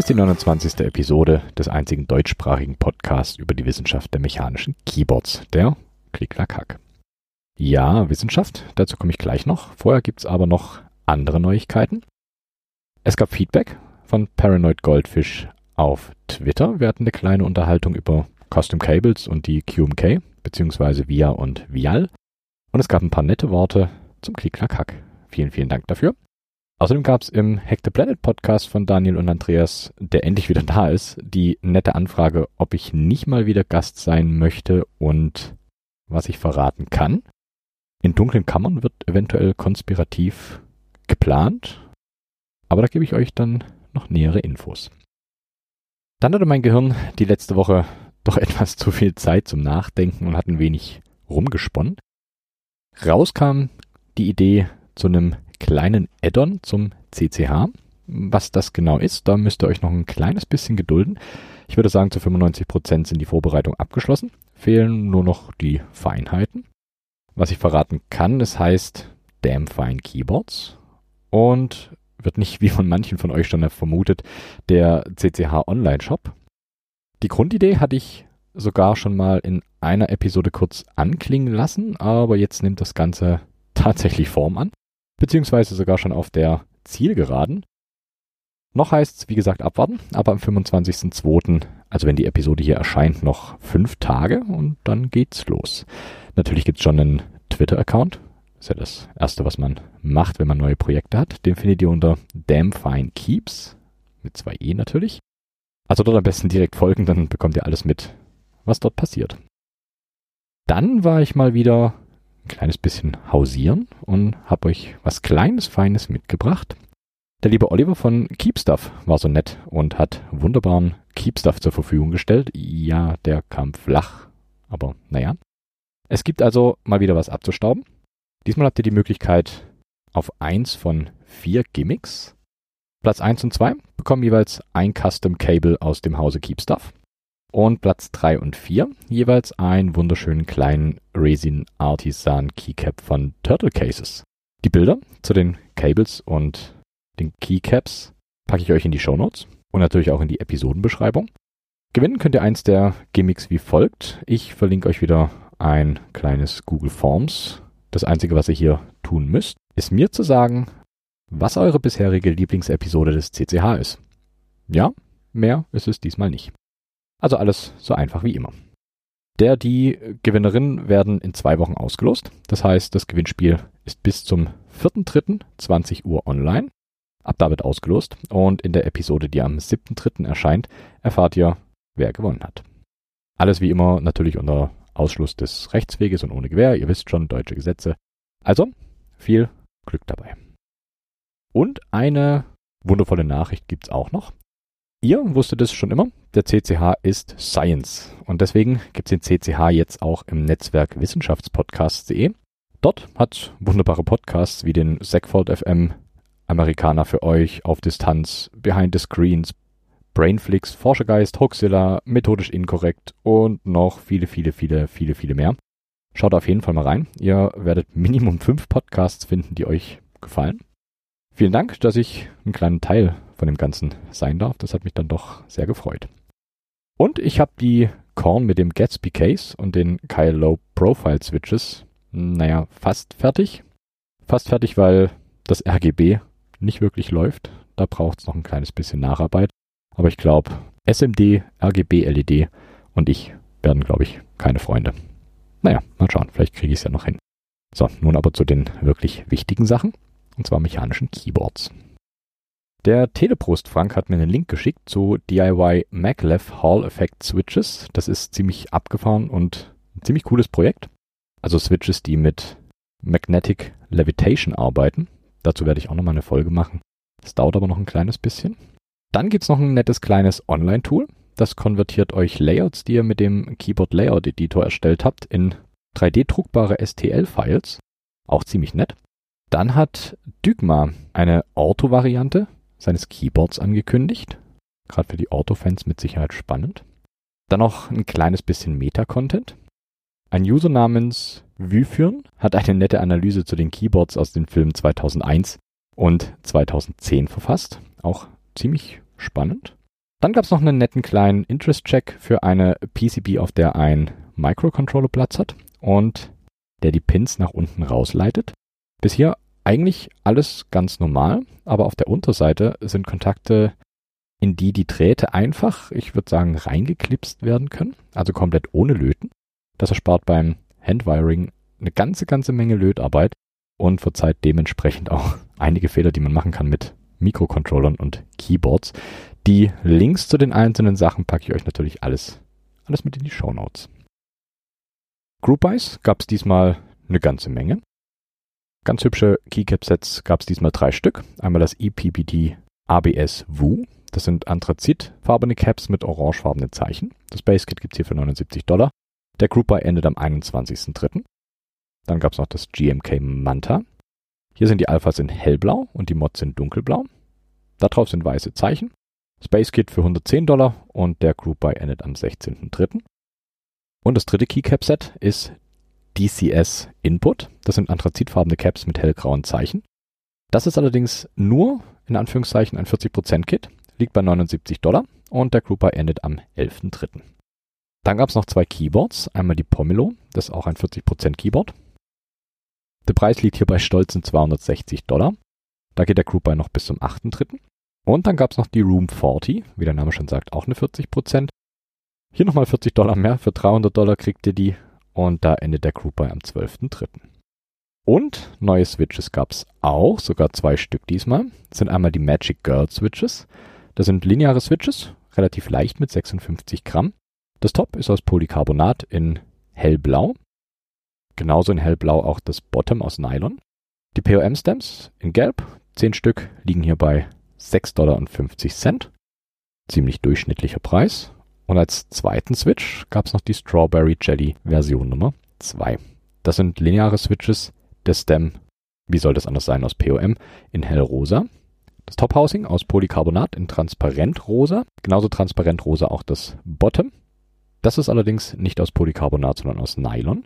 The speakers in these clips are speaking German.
Hier ist die 29. Episode des einzigen deutschsprachigen Podcasts über die Wissenschaft der mechanischen Keyboards, der Klick-Klack-Hack. Ja, Wissenschaft, dazu komme ich gleich noch. Vorher gibt es aber noch andere Neuigkeiten. Es gab Feedback von Paranoid Goldfish auf Twitter. Wir hatten eine kleine Unterhaltung über Custom Cables und die QMK, beziehungsweise VIA und VIAL. Und es gab ein paar nette Worte zum Klick-Klack-Hack. Vielen, vielen Dank dafür. Außerdem gab es im Hack the Planet Podcast von Daniel und Andreas, der endlich wieder da ist, die nette Anfrage, ob ich nicht mal wieder Gast sein möchte und was ich verraten kann. In dunklen Kammern wird eventuell konspirativ geplant, aber da gebe ich euch dann noch nähere Infos. Dann hatte mein Gehirn die letzte Woche doch etwas zu viel Zeit zum Nachdenken und hat ein wenig rumgesponnen. Rauskam die Idee zu einem kleinen Add-on zum CCH. Was das genau ist, da müsst ihr euch noch ein kleines bisschen gedulden. Ich würde sagen, zu 95 Prozent sind die Vorbereitungen abgeschlossen. Fehlen nur noch die Feinheiten. Was ich verraten kann, es heißt Damn Fine Keyboards und wird nicht, wie von manchen von euch schon vermutet, der CCH Online Shop. Die Grundidee hatte ich sogar schon mal in einer Episode kurz anklingen lassen, aber jetzt nimmt das Ganze tatsächlich Form an beziehungsweise sogar schon auf der Zielgeraden. Noch heißt es, wie gesagt, abwarten, aber am 25.02., also wenn die Episode hier erscheint, noch fünf Tage und dann geht's los. Natürlich gibt's schon einen Twitter-Account. Ist ja das Erste, was man macht, wenn man neue Projekte hat. Den findet ihr unter Damn Fine Keeps, mit zwei E natürlich. Also dort am besten direkt folgen, dann bekommt ihr alles mit, was dort passiert. Dann war ich mal wieder ein kleines bisschen hausieren und habe euch was Kleines, Feines mitgebracht. Der liebe Oliver von Keepstuff war so nett und hat wunderbaren Keepstuff zur Verfügung gestellt. Ja, der kam flach, aber naja. Es gibt also mal wieder was abzustauben. Diesmal habt ihr die Möglichkeit auf eins von vier Gimmicks. Platz eins und zwei bekommen jeweils ein Custom Cable aus dem Hause Keepstuff und Platz 3 und 4 jeweils einen wunderschönen kleinen Resin Artisan Keycap von Turtle Cases. Die Bilder zu den Cables und den Keycaps packe ich euch in die Show Notes und natürlich auch in die Episodenbeschreibung. Gewinnen könnt ihr eins der Gimmicks wie folgt. Ich verlinke euch wieder ein kleines Google Forms. Das einzige, was ihr hier tun müsst, ist mir zu sagen, was eure bisherige Lieblingsepisode des CCH ist. Ja, mehr ist es diesmal nicht. Also alles so einfach wie immer. Der, die Gewinnerinnen werden in zwei Wochen ausgelost. Das heißt, das Gewinnspiel ist bis zum 4.3.20 Uhr online. Ab da wird ausgelost. Und in der Episode, die am 7.3. erscheint, erfahrt ihr, wer gewonnen hat. Alles wie immer natürlich unter Ausschluss des Rechtsweges und ohne Gewähr. Ihr wisst schon, deutsche Gesetze. Also, viel Glück dabei. Und eine wundervolle Nachricht gibt's auch noch. Ihr wusstet es schon immer, der CCH ist Science. Und deswegen gibt es den CCH jetzt auch im Netzwerk Wissenschaftspodcasts.de. Dort hat wunderbare Podcasts wie den Segfold FM, Amerikaner für euch, Auf Distanz, Behind the Screens, Brainflix, Forschergeist, Hoaxilla, Methodisch Inkorrekt und noch viele, viele, viele, viele, viele mehr. Schaut auf jeden Fall mal rein. Ihr werdet Minimum fünf Podcasts finden, die euch gefallen. Vielen Dank, dass ich einen kleinen Teil von dem Ganzen sein darf. Das hat mich dann doch sehr gefreut. Und ich habe die Korn mit dem Gatsby Case und den Kyle Low Profile Switches, naja, fast fertig. Fast fertig, weil das RGB nicht wirklich läuft. Da braucht es noch ein kleines bisschen Nacharbeit. Aber ich glaube, SMD, RGB, LED und ich werden, glaube ich, keine Freunde. Naja, mal schauen, vielleicht kriege ich es ja noch hin. So, nun aber zu den wirklich wichtigen Sachen, und zwar mechanischen Keyboards. Der Teleprost Frank hat mir einen Link geschickt zu DIY Maglev Hall Effect Switches. Das ist ziemlich abgefahren und ein ziemlich cooles Projekt. Also Switches, die mit Magnetic Levitation arbeiten. Dazu werde ich auch nochmal eine Folge machen. Das dauert aber noch ein kleines bisschen. Dann gibt es noch ein nettes kleines Online-Tool. Das konvertiert euch Layouts, die ihr mit dem Keyboard Layout Editor erstellt habt, in 3D-druckbare STL-Files. Auch ziemlich nett. Dann hat Dygma eine Ortho-Variante seines Keyboards angekündigt. Gerade für die Autofans mit Sicherheit spannend. Dann noch ein kleines bisschen Meta-Content. Ein User namens Wyfyrn hat eine nette Analyse zu den Keyboards aus den Filmen 2001 und 2010 verfasst. Auch ziemlich spannend. Dann gab es noch einen netten kleinen Interest-Check für eine PCB, auf der ein Microcontroller Platz hat und der die Pins nach unten rausleitet. Bis hier eigentlich alles ganz normal, aber auf der Unterseite sind Kontakte, in die die Drähte einfach, ich würde sagen, reingeklipst werden können, also komplett ohne Löten. Das erspart beim Handwiring eine ganze, ganze Menge Lötarbeit und verzeiht dementsprechend auch einige Fehler, die man machen kann mit Mikrocontrollern und Keyboards. Die Links zu den einzelnen Sachen packe ich euch natürlich alles, alles mit in die Show Notes. Group Buys gab es diesmal eine ganze Menge. Ganz hübsche Keycap-Sets gab es diesmal drei Stück. Einmal das EPPT ABS Woo. Das sind anthrazitfarbene Caps mit orangefarbenen Zeichen. Das Base Kit gibt es hier für 79 Dollar. Der Group Buy endet am 21.03. Dann gab es noch das GMK Manta. Hier sind die Alphas in hellblau und die Mods in dunkelblau. Darauf sind weiße Zeichen. Space Kit für 110 Dollar und der Group Buy endet am 16.03. Und das dritte Keycap Set ist DCS Input. Das sind anthrazitfarbene Caps mit hellgrauen Zeichen. Das ist allerdings nur, in Anführungszeichen, ein 40% Kit, liegt bei 79 Dollar und der Group Buy endet am 11.03. Dann gab es noch zwei Keyboards. Einmal die Pomelo, das ist auch ein 40% Keyboard. Der Preis liegt hier bei stolzen 260 Dollar. Da geht der Group Buy noch bis zum 8.3. Und dann gab es noch die Room 40, wie der Name schon sagt, auch eine 40%. Hier nochmal 40 Dollar mehr, für 300 Dollar kriegt ihr die und da endet der Group Buy am 12.3. Und neue Switches gab es auch, sogar zwei Stück diesmal. Das sind einmal die Magic Girl Switches. Das sind lineare Switches, relativ leicht mit 56 Gramm. Das Top ist aus Polycarbonat in hellblau. Genauso in hellblau auch das Bottom aus Nylon. Die POM-Stamps in gelb, 10 Stück, liegen hier bei 6,50 Dollar. Ziemlich durchschnittlicher Preis. Und als zweiten Switch gab es noch die Strawberry Jelly Version Nummer 2. Das sind lineare Switches der Stem, wie soll das anders sein, aus POM in hellrosa. Das Top Housing aus Polycarbonat in transparent rosa. Genauso transparent rosa auch das Bottom. Das ist allerdings nicht aus Polycarbonat, sondern aus Nylon.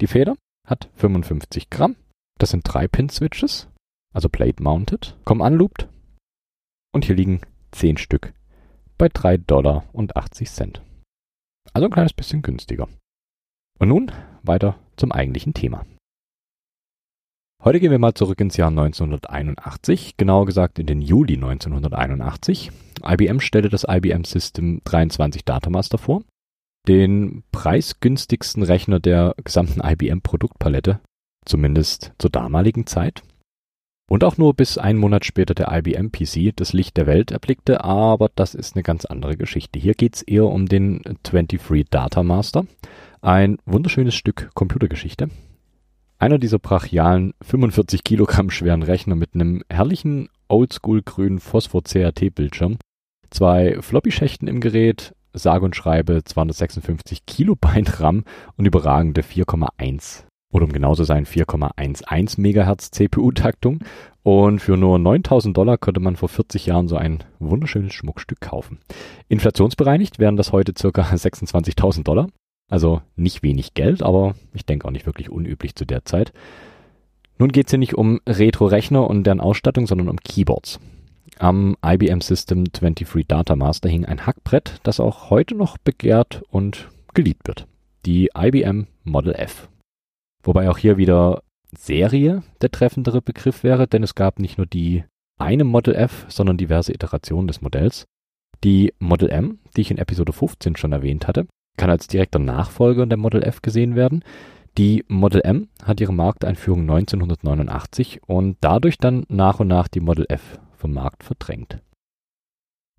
Die Feder hat 55 Gramm. Das sind 3-Pin-Switches, also plate-mounted, kommen unlooped. Und hier liegen 10 Stück bei 3,80 Dollar. Also ein kleines bisschen günstiger. Und nun weiter zum eigentlichen Thema. Heute gehen wir mal zurück ins Jahr 1981, genauer gesagt in den Juli 1981. IBM stellte das IBM System 23 Datamaster vor, den preisgünstigsten Rechner der gesamten IBM Produktpalette, zumindest zur damaligen Zeit. Und auch nur bis einen Monat später der IBM PC das Licht der Welt erblickte, aber das ist eine ganz andere Geschichte. Hier geht's eher um den 23 Data Master, ein wunderschönes Stück Computergeschichte. Einer dieser brachialen 45 Kilogramm schweren Rechner mit einem herrlichen oldschool grünen Phosphor-CRT-Bildschirm, zwei Floppy-Schächten im Gerät, sage und schreibe 256 Kilobyte RAM und überragende 4,1 oder um genau zu sein 4,11 Megahertz CPU-Taktung. Und für nur 9000 Dollar konnte man vor 40 Jahren so ein wunderschönes Schmuckstück kaufen. Inflationsbereinigt wären das heute circa 26.000 Dollar. Also nicht wenig Geld, aber ich denke auch nicht wirklich unüblich zu der Zeit. Nun geht es hier nicht um Retro-Rechner und deren Ausstattung, sondern um Keyboards. Am IBM System 23 Data Master hing ein Hackbrett, das auch heute noch begehrt und geliebt wird. Die IBM Model F. Wobei auch hier wieder Serie der treffendere Begriff wäre, denn es gab nicht nur die eine Model F, sondern diverse Iterationen des Modells. Die Model M, die ich in Episode 15 schon erwähnt hatte, kann als direkter Nachfolger der Model F gesehen werden. Die Model M hat ihre Markteinführung 1989 und dadurch dann nach und nach die Model F vom Markt verdrängt.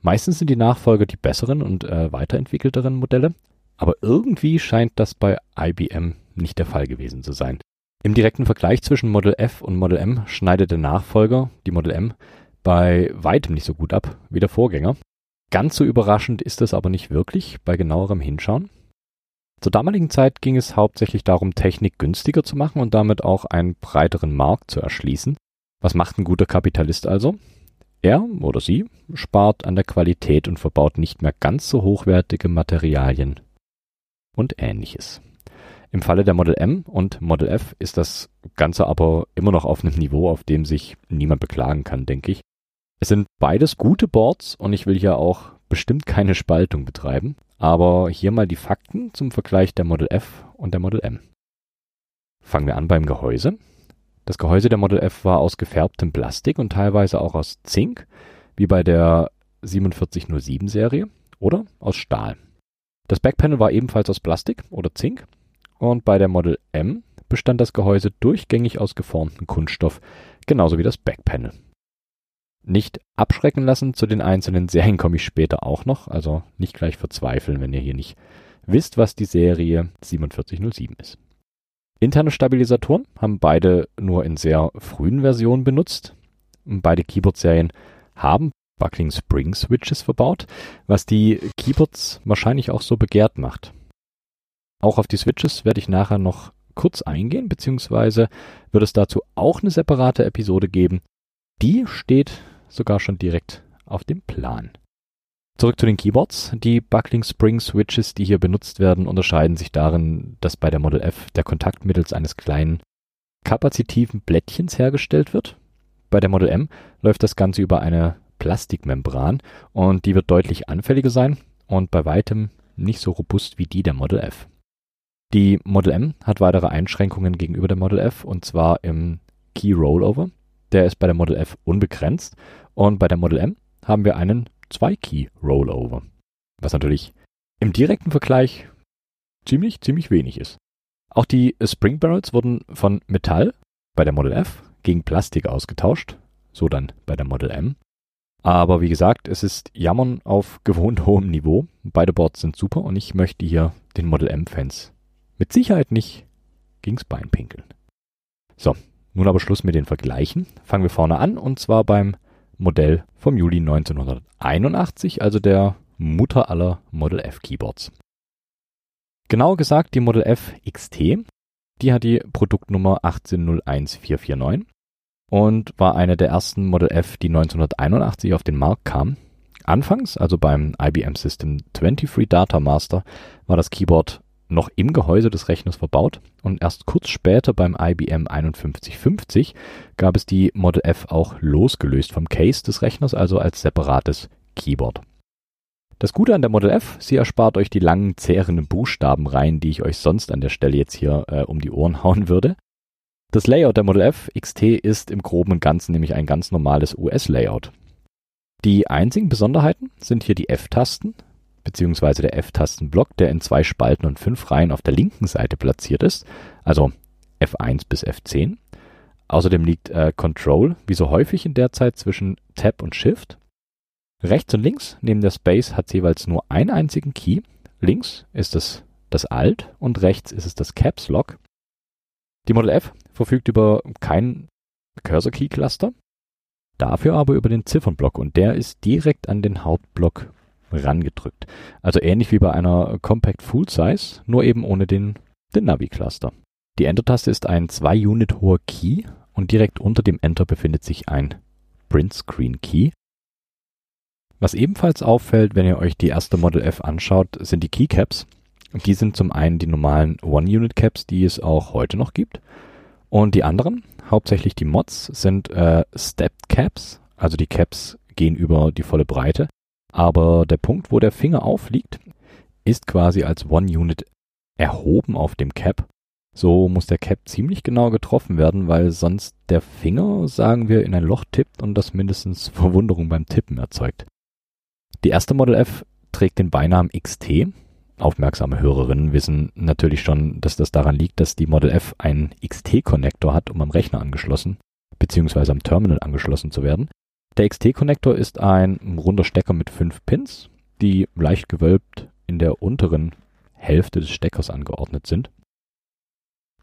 Meistens sind die Nachfolger die besseren und äh, weiterentwickelteren Modelle, aber irgendwie scheint das bei IBM nicht der Fall gewesen zu sein. Im direkten Vergleich zwischen Model F und Model M schneidet der Nachfolger, die Model M, bei weitem nicht so gut ab wie der Vorgänger. Ganz so überraschend ist es aber nicht wirklich bei genauerem Hinschauen. Zur damaligen Zeit ging es hauptsächlich darum, Technik günstiger zu machen und damit auch einen breiteren Markt zu erschließen. Was macht ein guter Kapitalist also? Er oder sie spart an der Qualität und verbaut nicht mehr ganz so hochwertige Materialien und ähnliches. Im Falle der Model M und Model F ist das Ganze aber immer noch auf einem Niveau, auf dem sich niemand beklagen kann, denke ich. Es sind beides gute Boards und ich will hier auch bestimmt keine Spaltung betreiben, aber hier mal die Fakten zum Vergleich der Model F und der Model M. Fangen wir an beim Gehäuse. Das Gehäuse der Model F war aus gefärbtem Plastik und teilweise auch aus Zink, wie bei der 4707 Serie, oder aus Stahl. Das Backpanel war ebenfalls aus Plastik oder Zink und bei der Model M bestand das Gehäuse durchgängig aus geformtem Kunststoff, genauso wie das Backpanel. Nicht abschrecken lassen, zu den einzelnen Serien komme ich später auch noch, also nicht gleich verzweifeln, wenn ihr hier nicht wisst, was die Serie 4707 ist. Interne Stabilisatoren haben beide nur in sehr frühen Versionen benutzt. Beide Keyboard-Serien haben Buckling Spring Switches verbaut, was die Keyboards wahrscheinlich auch so begehrt macht. Auch auf die Switches werde ich nachher noch kurz eingehen, beziehungsweise wird es dazu auch eine separate Episode geben. Die steht sogar schon direkt auf dem Plan. Zurück zu den Keyboards. Die Buckling Spring Switches, die hier benutzt werden, unterscheiden sich darin, dass bei der Model F der Kontakt mittels eines kleinen kapazitiven Blättchens hergestellt wird. Bei der Model M läuft das Ganze über eine Plastikmembran und die wird deutlich anfälliger sein und bei weitem nicht so robust wie die der Model F. Die Model M hat weitere Einschränkungen gegenüber der Model F und zwar im Key Rollover. Der ist bei der Model F unbegrenzt und bei der Model M haben wir einen 2-Key-Rollover. Was natürlich im direkten Vergleich ziemlich, ziemlich wenig ist. Auch die Spring Barrels wurden von Metall bei der Model F gegen Plastik ausgetauscht, so dann bei der Model M. Aber wie gesagt, es ist Jammern auf gewohnt hohem Niveau. Beide Boards sind super und ich möchte hier den Model M-Fans mit Sicherheit nicht gegens Bein pinkeln. So, nun aber Schluss mit den Vergleichen. Fangen wir vorne an und zwar beim Modell vom Juli 1981, also der Mutter aller Model F Keyboards. Genauer gesagt die Model F XT, die hat die Produktnummer 1801449 und war eine der ersten Model F, die 1981 auf den Markt kam. Anfangs, also beim IBM System 23 Data Master, war das Keyboard noch im Gehäuse des Rechners verbaut und erst kurz später beim IBM 5150 gab es die Model F auch losgelöst vom Case des Rechners, also als separates Keyboard. Das Gute an der Model F, sie erspart euch die langen, zehrenden Buchstabenreihen, die ich euch sonst an der Stelle jetzt hier äh, um die Ohren hauen würde. Das Layout der Model F XT ist im groben und ganzen nämlich ein ganz normales US-Layout. Die einzigen Besonderheiten sind hier die F-Tasten, beziehungsweise der F-Tastenblock, der in zwei Spalten und fünf Reihen auf der linken Seite platziert ist, also F1 bis F10. Außerdem liegt äh, Control, wie so häufig in der Zeit, zwischen Tab und Shift. Rechts und links neben der Space hat jeweils nur einen einzigen Key. Links ist es das Alt und rechts ist es das Caps Lock. Die Model F verfügt über kein Cursor Key Cluster, dafür aber über den Ziffernblock und der ist direkt an den Hauptblock rangedrückt. Also ähnlich wie bei einer Compact Full Size, nur eben ohne den, den Navi-Cluster. Die Enter-Taste ist ein 2-Unit hoher Key und direkt unter dem Enter befindet sich ein Print Screen Key. Was ebenfalls auffällt, wenn ihr euch die erste Model F anschaut, sind die Keycaps. Die sind zum einen die normalen One-Unit-Caps, die es auch heute noch gibt. Und die anderen, hauptsächlich die Mods, sind äh, Stepped Caps, also die Caps gehen über die volle Breite. Aber der Punkt, wo der Finger aufliegt, ist quasi als One-Unit erhoben auf dem Cap. So muss der Cap ziemlich genau getroffen werden, weil sonst der Finger, sagen wir, in ein Loch tippt und das mindestens Verwunderung beim Tippen erzeugt. Die erste Model F trägt den Beinamen XT. Aufmerksame Hörerinnen wissen natürlich schon, dass das daran liegt, dass die Model F einen XT-Konnektor hat, um am Rechner angeschlossen bzw. am Terminal angeschlossen zu werden. Der XT-Konnektor ist ein runder Stecker mit fünf Pins, die leicht gewölbt in der unteren Hälfte des Steckers angeordnet sind.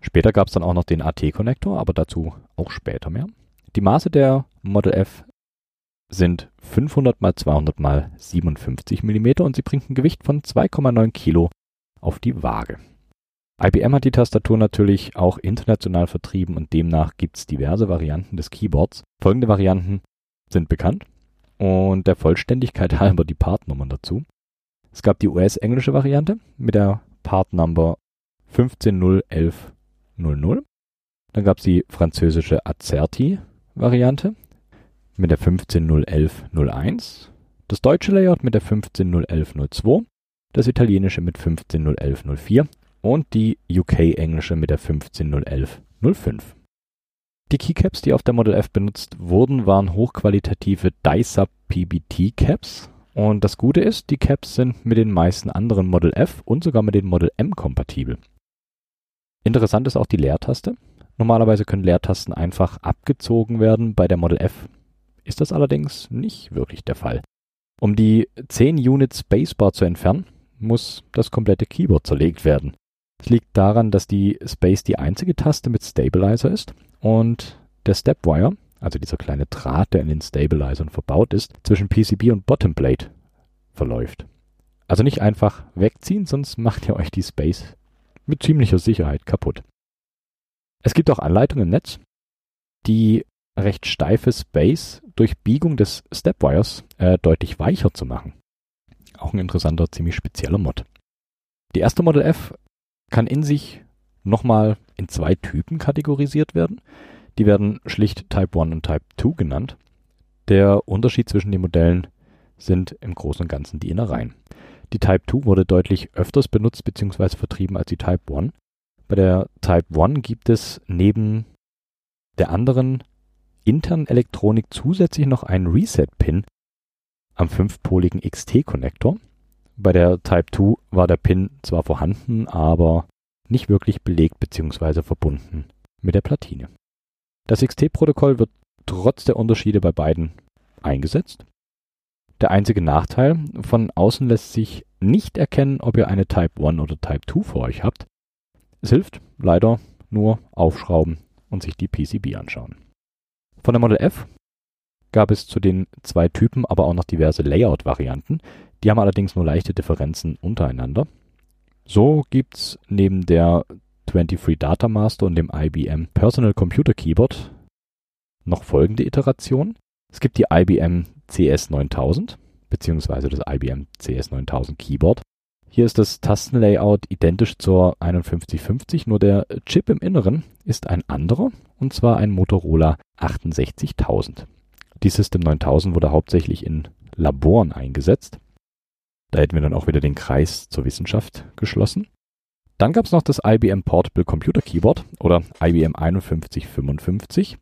Später gab es dann auch noch den AT-Konnektor, aber dazu auch später mehr. Die Maße der Model F sind 500 x 200 x 57 mm und sie bringt ein Gewicht von 2,9 Kilo auf die Waage. IBM hat die Tastatur natürlich auch international vertrieben und demnach gibt es diverse Varianten des Keyboards. Folgende Varianten sind bekannt und der Vollständigkeit halber die Partnummern dazu. Es gab die US-englische Variante mit der Partnummer 150110. Dann gab es die französische Azerti-Variante mit der 150101. Das deutsche Layout mit der 15.011.02, das italienische mit 15.011.04 und die UK-englische mit der 15.011.05. Die Keycaps, die auf der Model F benutzt wurden, waren hochqualitative DICE PBT Caps. Und das Gute ist, die Caps sind mit den meisten anderen Model F und sogar mit den Model M kompatibel. Interessant ist auch die Leertaste. Normalerweise können Leertasten einfach abgezogen werden. Bei der Model F ist das allerdings nicht wirklich der Fall. Um die 10 Unit Spacebar zu entfernen, muss das komplette Keyboard zerlegt werden. Es liegt daran, dass die Space die einzige Taste mit Stabilizer ist und der Stepwire, also dieser kleine Draht, der in den Stabilizern verbaut ist, zwischen PCB und Bottomplate verläuft. Also nicht einfach wegziehen, sonst macht ihr euch die Space mit ziemlicher Sicherheit kaputt. Es gibt auch Anleitungen im Netz, die recht steife Space durch Biegung des Stepwires äh, deutlich weicher zu machen. Auch ein interessanter, ziemlich spezieller Mod. Die erste Model F kann in sich nochmal in zwei Typen kategorisiert werden. Die werden schlicht Type 1 und Type 2 genannt. Der Unterschied zwischen den Modellen sind im Großen und Ganzen die Innereien. Die Type 2 wurde deutlich öfters benutzt bzw. vertrieben als die Type 1. Bei der Type 1 gibt es neben der anderen internen Elektronik zusätzlich noch einen Reset-Pin am fünfpoligen XT-Konnektor. Bei der Type 2 war der Pin zwar vorhanden, aber nicht wirklich belegt bzw. verbunden mit der Platine. Das XT-Protokoll wird trotz der Unterschiede bei beiden eingesetzt. Der einzige Nachteil, von außen lässt sich nicht erkennen, ob ihr eine Type 1 oder Type 2 vor euch habt. Es hilft leider nur aufschrauben und sich die PCB anschauen. Von der Model F gab es zu den zwei Typen aber auch noch diverse Layout-Varianten. Die haben allerdings nur leichte Differenzen untereinander. So gibt's neben der 23 Data Master und dem IBM Personal Computer Keyboard noch folgende Iterationen. Es gibt die IBM CS9000 beziehungsweise das IBM CS9000 Keyboard. Hier ist das Tastenlayout identisch zur 5150, nur der Chip im Inneren ist ein anderer und zwar ein Motorola 68000. Die System 9000 wurde hauptsächlich in Laboren eingesetzt da hätten wir dann auch wieder den Kreis zur Wissenschaft geschlossen. Dann gab es noch das IBM Portable Computer Keyboard oder IBM 5155.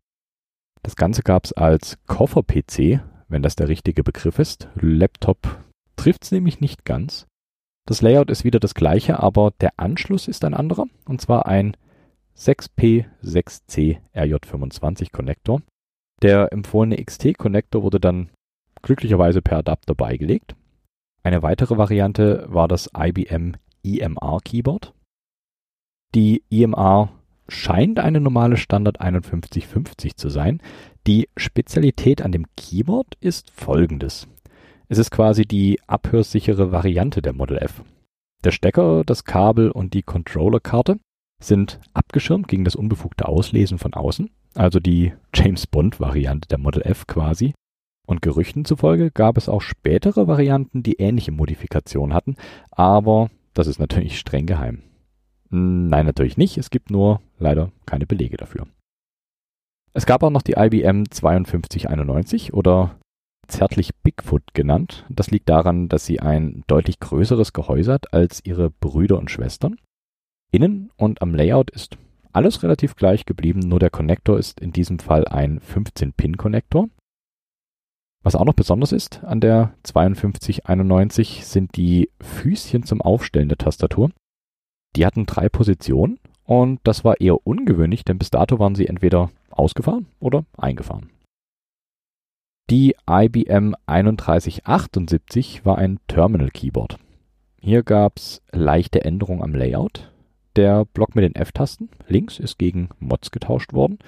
Das Ganze gab es als Koffer-PC, wenn das der richtige Begriff ist. Laptop trifft es nämlich nicht ganz. Das Layout ist wieder das gleiche, aber der Anschluss ist ein anderer, und zwar ein 6P6C RJ25 Konnektor. Der empfohlene XT Konnektor wurde dann glücklicherweise per Adapter beigelegt. Eine weitere Variante war das IBM EMR Keyboard. Die EMR scheint eine normale Standard 5150 zu sein. Die Spezialität an dem Keyboard ist folgendes. Es ist quasi die abhörsichere Variante der Model F. Der Stecker, das Kabel und die Controllerkarte sind abgeschirmt gegen das unbefugte Auslesen von außen, also die James Bond Variante der Model F quasi. Und Gerüchten zufolge gab es auch spätere Varianten, die ähnliche Modifikationen hatten, aber das ist natürlich streng geheim. Nein, natürlich nicht. Es gibt nur leider keine Belege dafür. Es gab auch noch die IBM 5291 oder zärtlich Bigfoot genannt. Das liegt daran, dass sie ein deutlich größeres Gehäuse hat als ihre Brüder und Schwestern. Innen und am Layout ist alles relativ gleich geblieben, nur der Konnektor ist in diesem Fall ein 15-Pin-Konnektor. Was auch noch besonders ist an der 5291 sind die Füßchen zum Aufstellen der Tastatur. Die hatten drei Positionen und das war eher ungewöhnlich, denn bis dato waren sie entweder ausgefahren oder eingefahren. Die IBM 3178 war ein Terminal Keyboard. Hier gab es leichte Änderungen am Layout. Der Block mit den F-Tasten links ist gegen Mods getauscht worden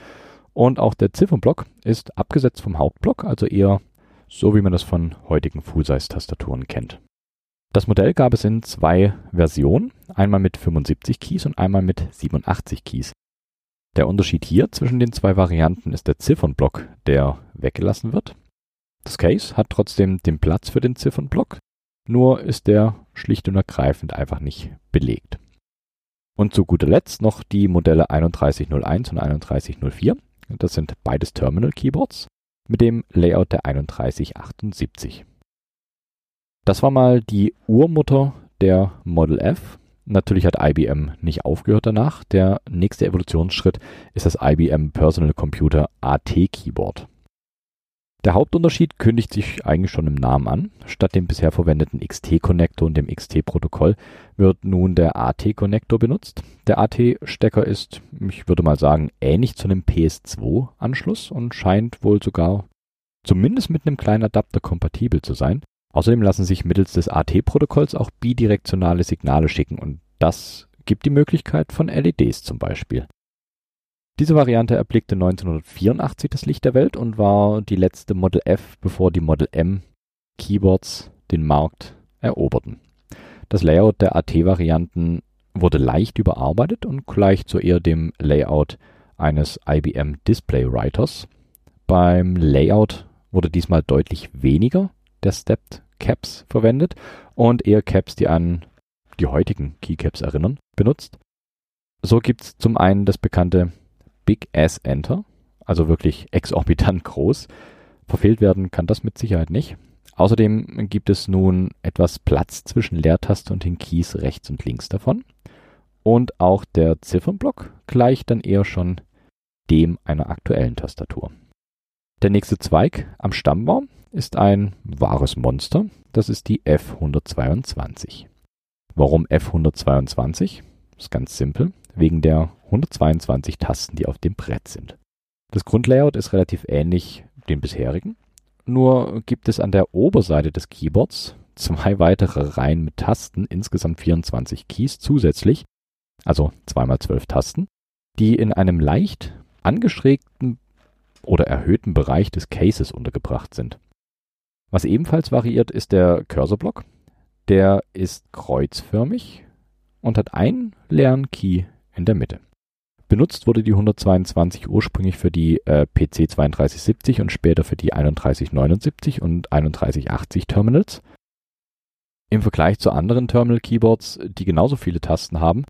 und auch der Ziffernblock ist abgesetzt vom Hauptblock, also eher so wie man das von heutigen Full-Size-Tastaturen kennt. Das Modell gab es in zwei Versionen, einmal mit 75 Keys und einmal mit 87 Keys. Der Unterschied hier zwischen den zwei Varianten ist der Ziffernblock, der weggelassen wird. Das Case hat trotzdem den Platz für den Ziffernblock, nur ist der schlicht und ergreifend einfach nicht belegt. Und zu guter Letzt noch die Modelle 3101 und 3104. Das sind beides Terminal Keyboards mit dem Layout der 3178. Das war mal die Urmutter der Model F. Natürlich hat IBM nicht aufgehört danach. Der nächste Evolutionsschritt ist das IBM Personal Computer AT Keyboard. Der Hauptunterschied kündigt sich eigentlich schon im Namen an. Statt dem bisher verwendeten XT-Konnektor und dem XT-Protokoll wird nun der AT-Konnektor benutzt. Der AT-Stecker ist, ich würde mal sagen, ähnlich zu einem PS2-Anschluss und scheint wohl sogar zumindest mit einem kleinen Adapter kompatibel zu sein. Außerdem lassen sich mittels des AT-Protokolls auch bidirektionale Signale schicken und das gibt die Möglichkeit von LEDs zum Beispiel. Diese Variante erblickte 1984 das Licht der Welt und war die letzte Model F, bevor die Model M Keyboards den Markt eroberten. Das Layout der AT-Varianten wurde leicht überarbeitet und gleicht so eher dem Layout eines IBM Display Writers. Beim Layout wurde diesmal deutlich weniger der Stepped Caps verwendet und eher Caps, die an die heutigen Keycaps erinnern, benutzt. So gibt es zum einen das bekannte Big Ass Enter, also wirklich exorbitant groß. Verfehlt werden kann das mit Sicherheit nicht. Außerdem gibt es nun etwas Platz zwischen Leertaste und den Keys rechts und links davon. Und auch der Ziffernblock gleicht dann eher schon dem einer aktuellen Tastatur. Der nächste Zweig am Stammbaum ist ein wahres Monster. Das ist die F122. Warum F122? Ist ganz simpel wegen der 122 Tasten, die auf dem Brett sind. Das Grundlayout ist relativ ähnlich dem bisherigen, nur gibt es an der Oberseite des Keyboards zwei weitere Reihen mit Tasten, insgesamt 24 Keys zusätzlich, also zweimal zwölf Tasten, die in einem leicht angeschrägten oder erhöhten Bereich des Cases untergebracht sind. Was ebenfalls variiert, ist der Cursorblock. Der ist kreuzförmig und hat einen leeren Key in der Mitte. Benutzt wurde die 122 ursprünglich für die äh, PC 3270 und später für die 3179 und 3180 Terminals. Im Vergleich zu anderen Terminal Keyboards, die genauso viele Tasten haben,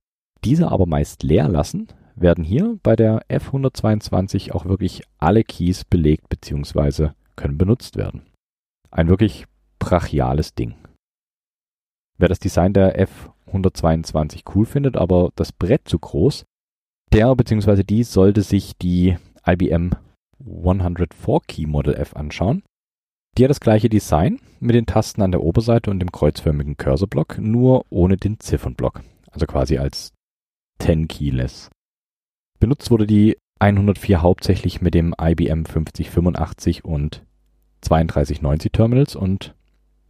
diese aber meist leer lassen, werden hier bei der F122 auch wirklich alle Keys belegt bzw. können benutzt werden. Ein wirklich brachiales Ding. Wer das Design der F122 cool findet, aber das Brett zu groß, der bzw. die sollte sich die IBM 104 Key Model F anschauen. Die hat das gleiche Design mit den Tasten an der Oberseite und dem kreuzförmigen Cursorblock, nur ohne den Ziffernblock, also quasi als 10 Keyless. Benutzt wurde die 104 hauptsächlich mit dem IBM 5085 und 3290 Terminals und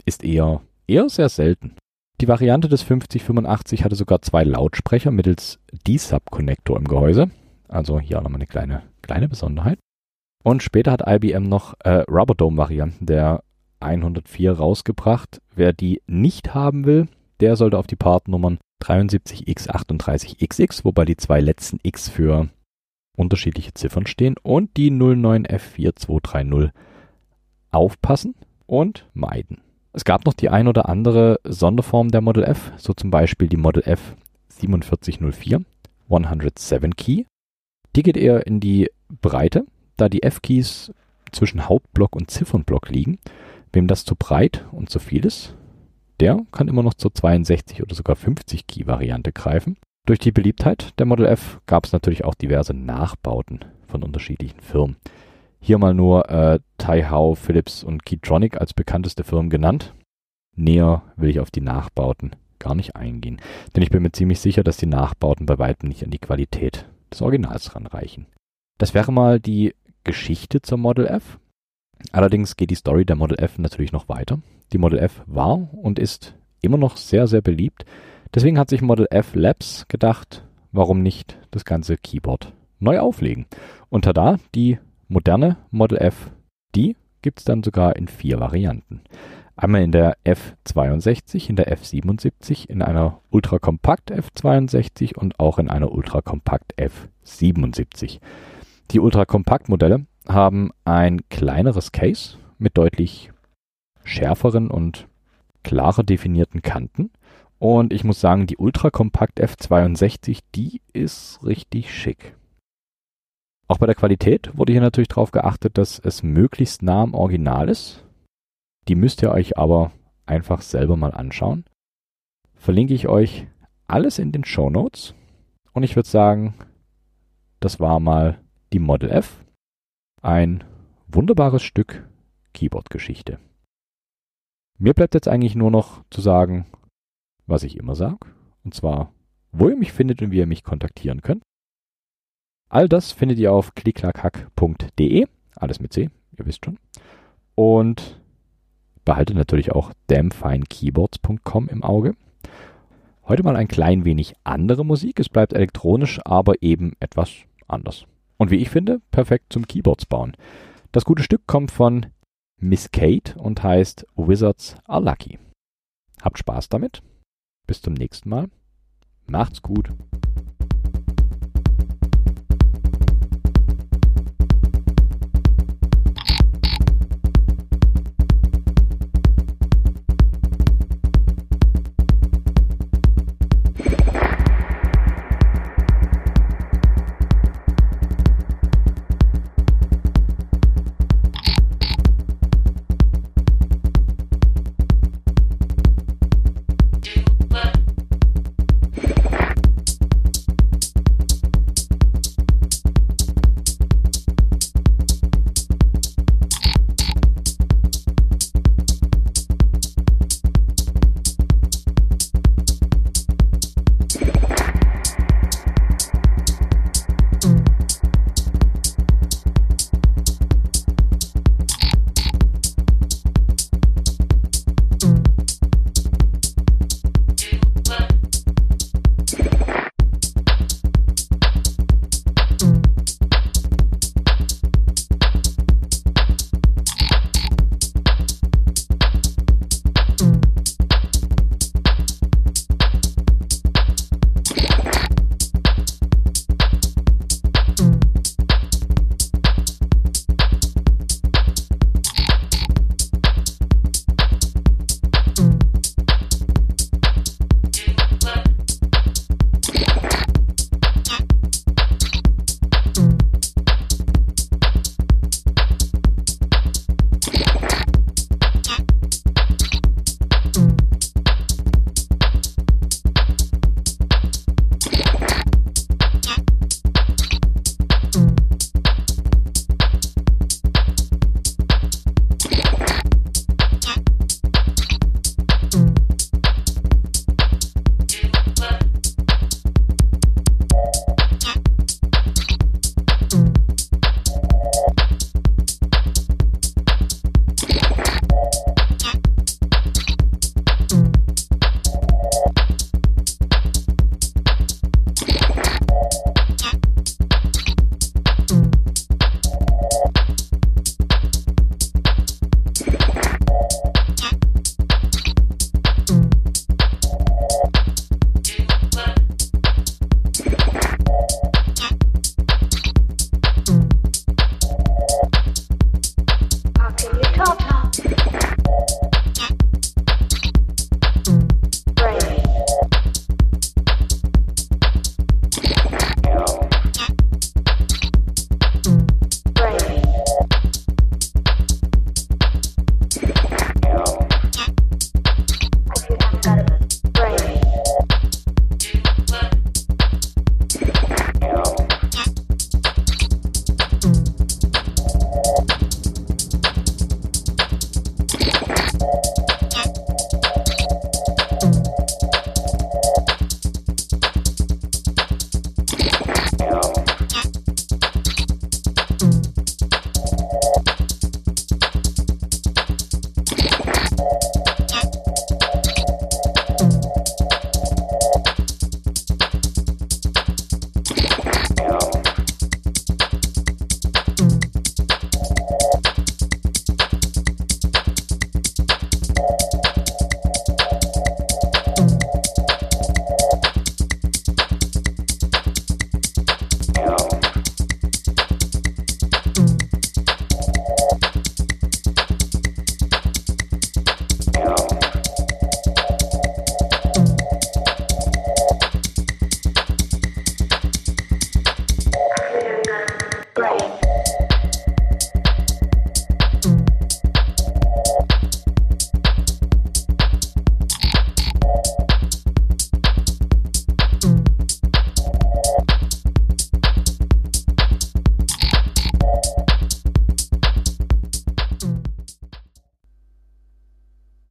ist eher, eher sehr selten. Die Variante des 5085 hatte sogar zwei Lautsprecher mittels D-Sub-Konnektor im Gehäuse. Also hier auch nochmal eine kleine, kleine Besonderheit. Und später hat IBM noch äh, Rubberdome-Varianten der 104 rausgebracht. Wer die nicht haben will, der sollte auf die Partnummern 73X38XX, wobei die zwei letzten X für unterschiedliche Ziffern stehen, und die 09F4230 aufpassen und meiden. Es gab noch die ein oder andere Sonderform der Model F, so zum Beispiel die Model F 4704 107 Key. Die geht eher in die Breite, da die F-Keys zwischen Hauptblock und Ziffernblock liegen. Wem das zu breit und zu viel ist, der kann immer noch zur 62 oder sogar 50 Key Variante greifen. Durch die Beliebtheit der Model F gab es natürlich auch diverse Nachbauten von unterschiedlichen Firmen. Hier mal nur äh, Taihao, Philips und Keytronic als bekannteste Firmen genannt. Näher will ich auf die Nachbauten gar nicht eingehen, denn ich bin mir ziemlich sicher, dass die Nachbauten bei weitem nicht an die Qualität des Originals ranreichen. Das wäre mal die Geschichte zur Model F. Allerdings geht die Story der Model F natürlich noch weiter. Die Model F war und ist immer noch sehr, sehr beliebt. Deswegen hat sich Model F Labs gedacht, warum nicht das ganze Keyboard neu auflegen. Und tada, die moderne Model F, die gibt es dann sogar in vier Varianten. Einmal in der F62, in der F77, in einer Ultrakompakt F62 und auch in einer Ultrakompakt F77. Die Ultrakompakt-Modelle haben ein kleineres Case mit deutlich schärferen und klarer definierten Kanten. Und ich muss sagen, die Ultrakompakt F62, die ist richtig schick. Auch bei der Qualität wurde hier natürlich darauf geachtet, dass es möglichst nah am Original ist. Die müsst ihr euch aber einfach selber mal anschauen. Verlinke ich euch alles in den Show Notes. Und ich würde sagen, das war mal die Model F. Ein wunderbares Stück Keyboard-Geschichte. Mir bleibt jetzt eigentlich nur noch zu sagen, was ich immer sage. Und zwar, wo ihr mich findet und wie ihr mich kontaktieren könnt. All das findet ihr auf klicklackhack.de. Alles mit C, ihr wisst schon. Und behaltet natürlich auch damnfinekeyboards.com im Auge. Heute mal ein klein wenig andere Musik. Es bleibt elektronisch, aber eben etwas anders. Und wie ich finde, perfekt zum Keyboards bauen. Das gute Stück kommt von Miss Kate und heißt Wizards are Lucky. Habt Spaß damit. Bis zum nächsten Mal. Macht's gut.